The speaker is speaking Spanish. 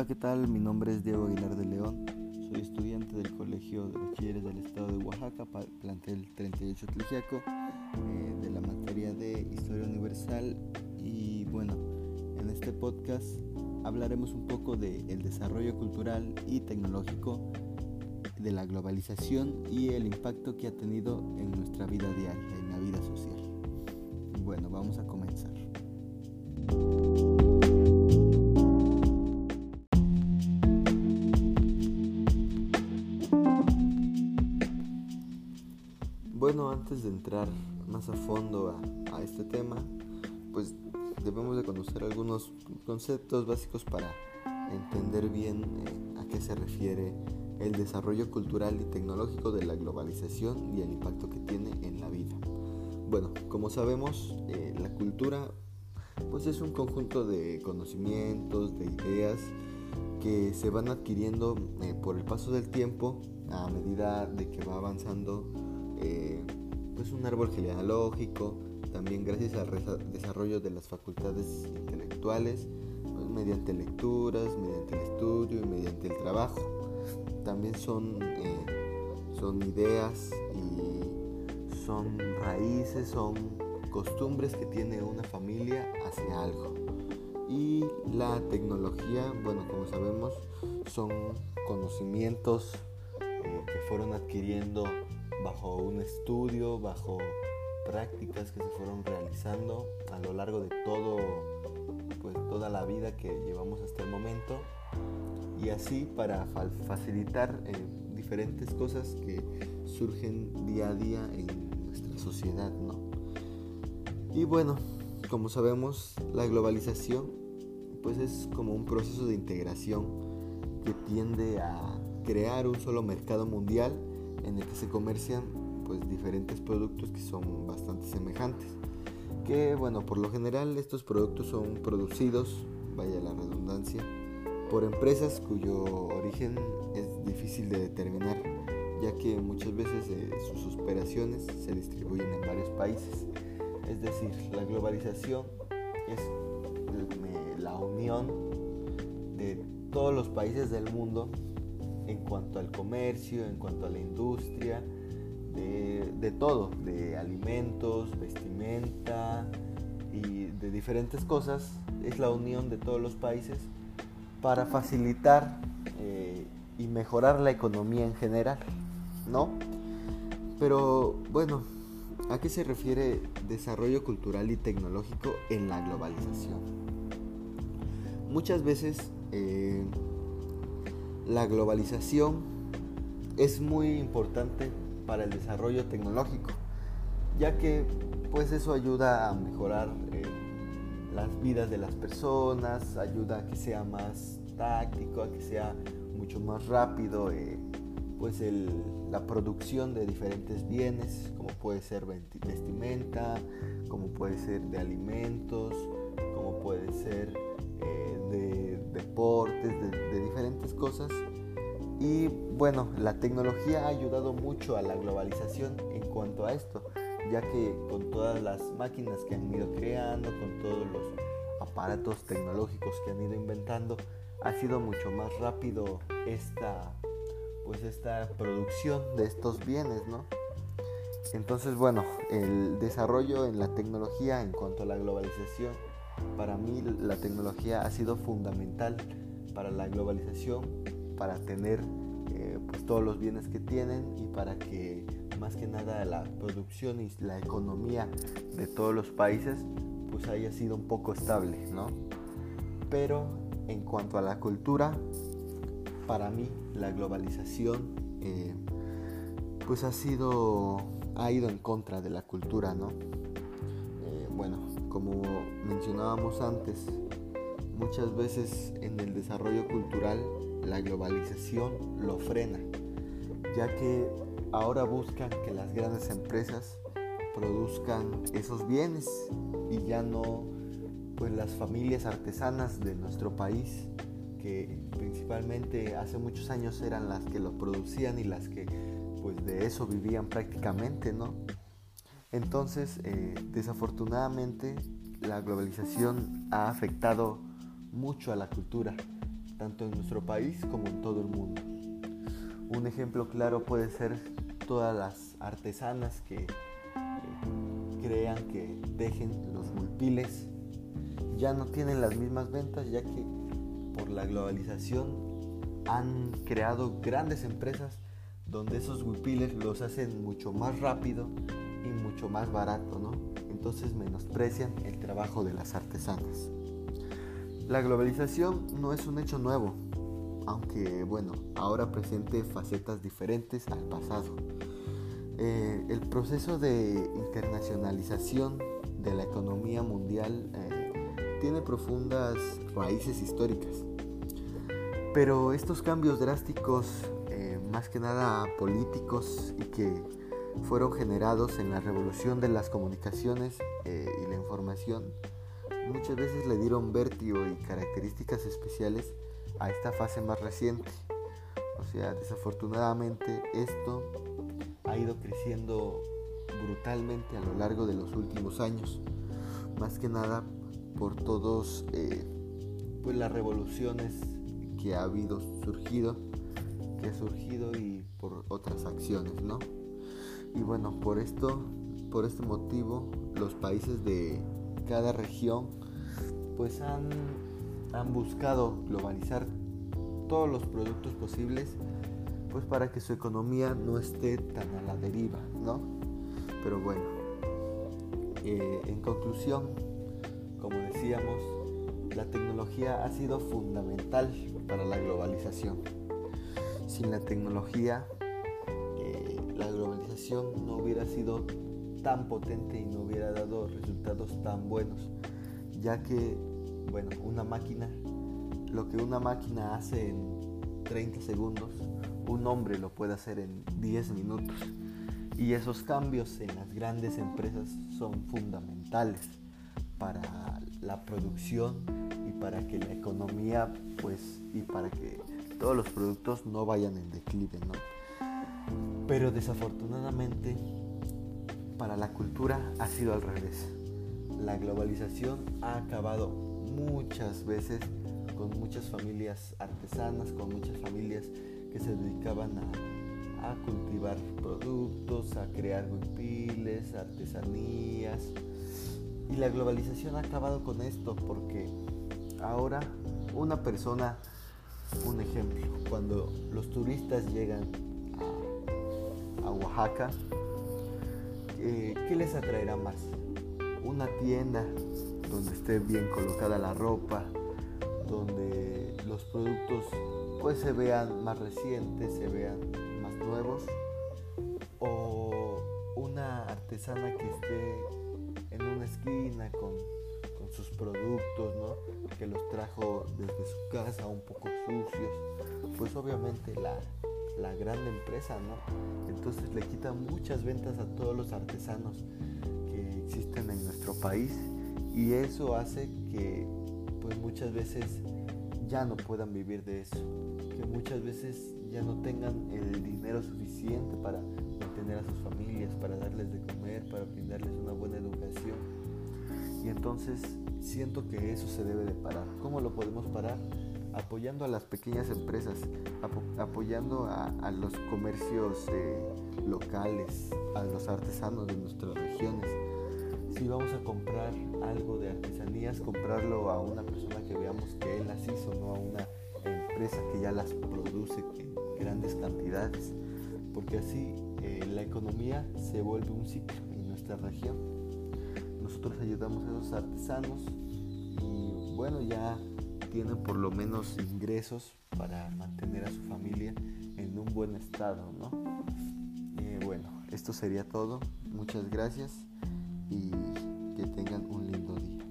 Hola, ¿qué tal? Mi nombre es Diego Aguilar de León. Soy estudiante del Colegio de Bachilleres del Estado de Oaxaca, plantel 38 Tligiaco, eh, de la materia de Historia Universal. Y bueno, en este podcast hablaremos un poco del desarrollo cultural y tecnológico, de la globalización y el impacto que ha tenido en nuestra vida diaria, en la vida social. Bueno, vamos a comenzar. Antes de entrar más a fondo a, este tema, pues debemos de conocer algunos conceptos básicos para entender bien eh, a qué se refiere el desarrollo cultural y tecnológico de la globalización y el impacto que tiene en la vida. Bueno, como sabemos, eh, la cultura pues es un conjunto de conocimientos, de ideas que se van adquiriendo eh, por el paso del tiempo a medida de que va avanzando eh, pues un árbol genealógico, también gracias al desarrollo de las facultades intelectuales, pues mediante lecturas, mediante el estudio y mediante el trabajo. También son, eh, son ideas y son raíces, son costumbres que tiene una familia hacia algo. Y la tecnología, bueno, como sabemos, son conocimientos que fueron adquiriendo bajo un estudio, bajo prácticas que se fueron realizando a lo largo de todo, pues toda la vida que llevamos hasta el momento y así para facilitar eh, diferentes cosas que surgen día a día en nuestra sociedad, ¿no? Y bueno, como sabemos, la globalización pues es como un proceso de integración que tiende a crear un solo mercado mundial en el que se comercian pues diferentes productos que son bastante semejantes. Que bueno, por lo general estos productos son producidos, vaya la redundancia, por empresas cuyo origen es difícil de determinar, ya que muchas veces eh, sus operaciones se distribuyen en varios países. Es decir, la globalización es la unión de todos los países del mundo en cuanto al comercio, en cuanto a la industria, de, todo, de alimentos, vestimenta y de diferentes cosas. Es la unión de todos los países para facilitar eh, y mejorar la economía en general, ¿no? Pero bueno, ¿a qué se refiere desarrollo cultural y tecnológico en la globalización? Muchas veces eh, la globalización es muy importante para el desarrollo tecnológico, ya que pues eso ayuda a mejorar eh, las vidas de las personas, ayuda a que sea más táctico, a que sea mucho más rápido eh, pues la producción de diferentes bienes, como puede ser vestimenta, como puede ser de alimentos, como puede ser eh, de deportes, cosas. Y bueno, la tecnología ha ayudado mucho a la globalización en cuanto a esto, ya que con todas las máquinas que han ido creando, con todos los aparatos tecnológicos que han ido inventando, ha sido mucho más rápido esta, pues esta producción de estos bienes, ¿no? Entonces, bueno, el desarrollo en la tecnología en cuanto a la globalización para mí la tecnología ha sido fundamental para la globalización, para tener eh, pues todos los bienes que tienen y para que más que nada la producción y la economía de todos los países pues haya sido un poco estable, ¿no? Pero en cuanto a la cultura, para mí la globalización eh, pues ha sido ha ido en contra de la cultura, ¿no? Eh, bueno, como mencionábamos antes, muchas veces en el desarrollo cultural la globalización lo frena, ya que ahora buscan que las grandes empresas produzcan esos bienes y ya no pues las familias artesanas de nuestro país que principalmente hace muchos años eran las que lo producían y las que pues de eso vivían prácticamente, ¿no? Entonces, eh, desafortunadamente, la globalización ha afectado mucho a la cultura, tanto en nuestro país como en todo el mundo. Un ejemplo claro puede ser todas las artesanas que crean que dejen los mulpiles ya no tienen las mismas ventas ya que por la globalización han creado grandes empresas donde esos huipiles los hacen mucho más rápido y mucho más barato, ¿no? Entonces menosprecian el trabajo de las artesanas. La globalización no es un hecho nuevo, aunque bueno, ahora presente facetas diferentes al pasado. Eh, el proceso de internacionalización de la economía mundial eh, tiene profundas raíces históricas. Pero estos cambios drásticos, eh, más que nada políticos y que fueron generados en la revolución de las comunicaciones y la información, muchas veces le dieron vértigo y características especiales a esta fase más reciente. O sea, desafortunadamente esto ha ido creciendo brutalmente a lo largo de los últimos años. Más que nada por todos eh, pues las revoluciones que ha habido surgido, que ha surgido y por otras acciones, ¿no? Y bueno, por esto, por este motivo, los países de cada región pues han, han buscado globalizar todos los productos posibles pues para que su economía no esté tan a la deriva, ¿no? Pero bueno, eh, en conclusión, como decíamos, la tecnología ha sido fundamental para la globalización. Sin la tecnología, eh, la globalización no hubiera sido tan potente y no hubiera dado resultados tan buenos, ya que, bueno, una máquina, lo que una máquina hace en 30 segundos, un hombre lo puede hacer en 10 minutos. Y esos cambios en las grandes empresas son fundamentales para la producción y para que la economía, pues, y para que todos los productos no vayan en declive, ¿no? Pero desafortunadamente, para la cultura ha sido al revés. La globalización ha acabado muchas veces con muchas familias artesanas, con muchas familias que se dedicaban a, cultivar productos, a crear huipiles, artesanías. Y la globalización ha acabado con esto porque ahora una persona, un ejemplo, cuando los turistas llegan a, Oaxaca, eh, ¿qué les atraerá más? Una tienda donde esté bien colocada la ropa, donde los productos pues se vean más recientes, se vean más nuevos o una artesana que esté en una esquina con, sus productos, ¿no? que los trajo desde su casa un poco sucios, pues obviamente la, la gran empresa, ¿no? Entonces le quita muchas ventas a todos los artesanos que existen en nuestro país y eso hace que pues muchas veces ya no puedan vivir de eso, que muchas veces ya no tengan el dinero suficiente para mantener a sus familias, para darles de comer, para brindarles una buena educación. Y entonces siento que eso se debe de parar. ¿Cómo lo podemos parar? Apoyando a las pequeñas empresas, apoyando a, los comercios eh, locales, a los artesanos de nuestras regiones si vamos a comprar algo de artesanías, comprarlo a una persona que veamos que él las hizo, no a una empresa que ya las produce en grandes cantidades, porque así eh, la economía se vuelve un ciclo en nuestra región. Nosotros ayudamos a esos artesanos y bueno, ya tienen por lo menos ingresos para mantener a su familia en un buen estado, ¿no? Eh, bueno, esto sería todo. Muchas gracias y que tengan un lindo día.